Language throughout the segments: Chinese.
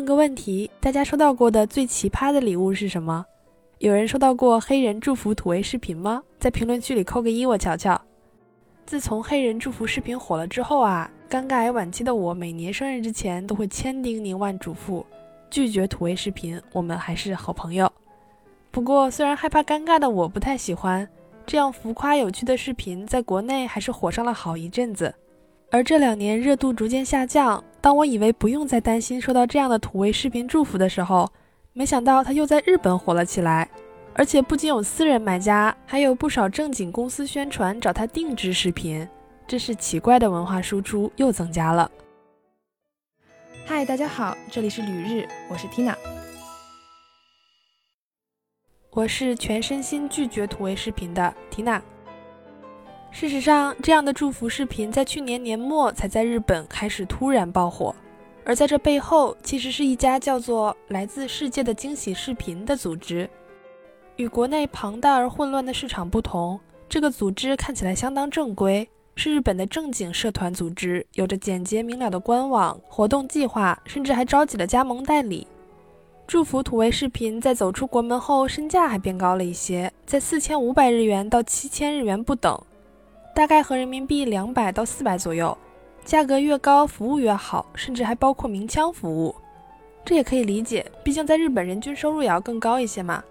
问个问题，大家收到过的最奇葩的礼物是什么？有人收到过黑人祝福土味视频吗？在评论区里扣个一，我瞧瞧。自从黑人祝福视频火了之后啊，尴尬癌晚期的我每年生日之前都会千叮咛万嘱咐，拒绝土味视频，我们还是好朋友。不过，虽然害怕尴尬的我不太喜欢这样浮夸有趣的视频，在国内还是火上了好一阵子。而这两年热度逐渐下降，当我以为不用再担心收到这样的土味视频祝福的时候，没想到他又在日本火了起来，而且不仅有私人买家，还有不少正经公司宣传找他定制视频，真是奇怪的文化输出又增加了。嗨，大家好，这里是旅日，我是 Tina，我是全身心拒绝土味视频的 Tina。事实上，这样的祝福视频在去年年末才在日本开始突然爆火。而在这背后，其实是一家叫做“来自世界的惊喜视频”的组织。与国内庞大而混乱的市场不同，这个组织看起来相当正规，是日本的正经社团组织，有着简洁明了的官网、活动计划，甚至还招集了加盟代理。祝福土味视频在走出国门后，身价还变高了一些，在四千五百日元到七千日元不等，大概和人民币两百到四百左右。价格越高，服务越好，甚至还包括鸣枪服务。这也可以理解，毕竟在日本人均收入也要更高一些嘛。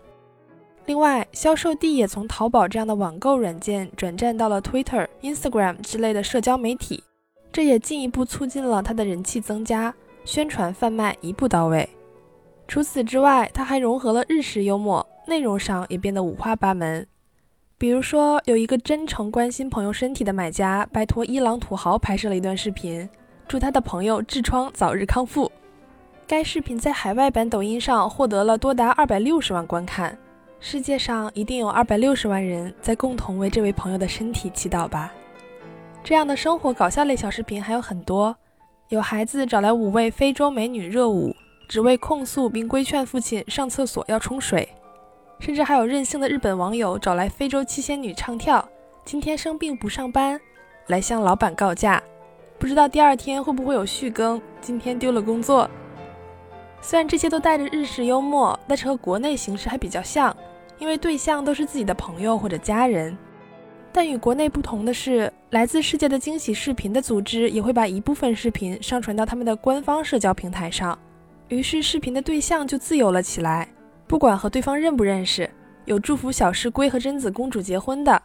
另外，销售地也从淘宝这样的网购软件转战到了 Twitter、Instagram 之类的社交媒体，这也进一步促进了它的人气增加，宣传贩卖一步到位。除此之外，它还融合了日式幽默，内容上也变得五花八门。比如说，有一个真诚关心朋友身体的买家，拜托伊朗土豪拍摄了一段视频，祝他的朋友痔疮早日康复。该视频在海外版抖音上获得了多达二百六十万观看。世界上一定有二百六十万人在共同为这位朋友的身体祈祷吧？这样的生活搞笑类小视频还有很多。有孩子找来五位非洲美女热舞，只为控诉并规劝父亲上厕所要冲水。甚至还有任性的日本网友找来非洲七仙女唱跳，今天生病不上班，来向老板告假，不知道第二天会不会有续更。今天丢了工作。虽然这些都带着日式幽默，但是和国内形式还比较像，因为对象都是自己的朋友或者家人。但与国内不同的是，来自世界的惊喜视频的组织也会把一部分视频上传到他们的官方社交平台上，于是视频的对象就自由了起来。不管和对方认不认识，有祝福小师龟和贞子公主结婚的，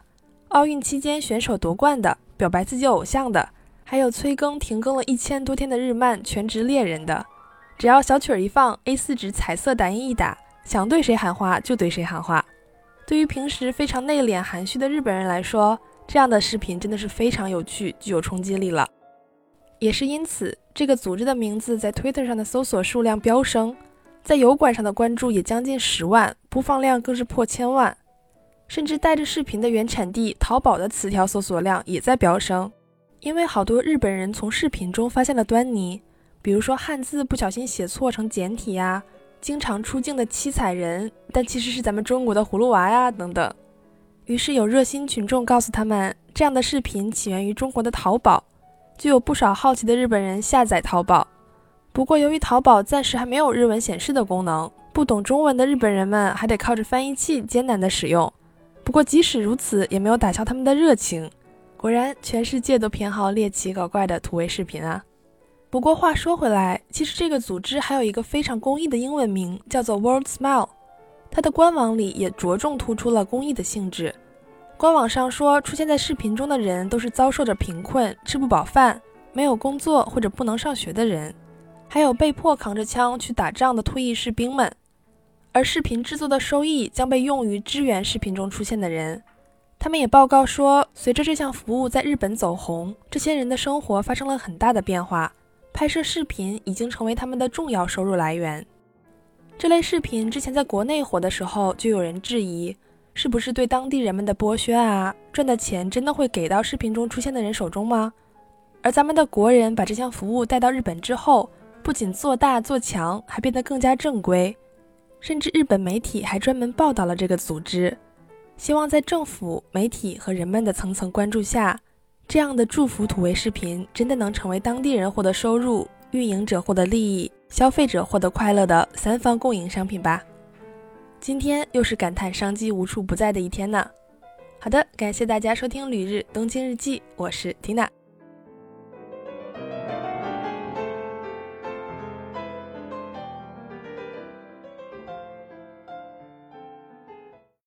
奥运期间选手夺冠的，表白自己偶像的，还有催更停更了一千多天的日漫《全职猎人》的，只要小曲儿一放，A4 纸彩色打印一打，想对谁喊话就对谁喊话。对于平时非常内敛含蓄的日本人来说，这样的视频真的是非常有趣，具有冲击力了。也是因此，这个组织的名字在 Twitter 上的搜索数量飙升。在油管上的关注也将近十万，播放量更是破千万，甚至带着视频的原产地淘宝的词条搜索量也在飙升。因为好多日本人从视频中发现了端倪，比如说汉字不小心写错成简体呀，经常出镜的七彩人，但其实是咱们中国的葫芦娃呀等等。于是有热心群众告诉他们，这样的视频起源于中国的淘宝，就有不少好奇的日本人下载淘宝。不过，由于淘宝暂时还没有日文显示的功能，不懂中文的日本人们还得靠着翻译器艰难的使用。不过，即使如此，也没有打消他们的热情。果然，全世界都偏好猎奇搞怪的土味视频啊！不过话说回来，其实这个组织还有一个非常公益的英文名，叫做 World Smile。它的官网里也着重突出了公益的性质。官网上说，出现在视频中的人都是遭受着贫困、吃不饱饭、没有工作或者不能上学的人。还有被迫扛着枪去打仗的退役士兵们，而视频制作的收益将被用于支援视频中出现的人。他们也报告说，随着这项服务在日本走红，这些人的生活发生了很大的变化。拍摄视频已经成为他们的重要收入来源。这类视频之前在国内火的时候，就有人质疑，是不是对当地人们的剥削啊？赚的钱真的会给到视频中出现的人手中吗？而咱们的国人把这项服务带到日本之后，不仅做大做强，还变得更加正规，甚至日本媒体还专门报道了这个组织，希望在政府、媒体和人们的层层关注下，这样的祝福土味视频真的能成为当地人获得收入、运营者获得利益，消费者获得快乐的三方共赢商品吧。今天又是感叹商机无处不在的一天呢。好的，感谢大家收听《旅日东京日记》，我是缇娜。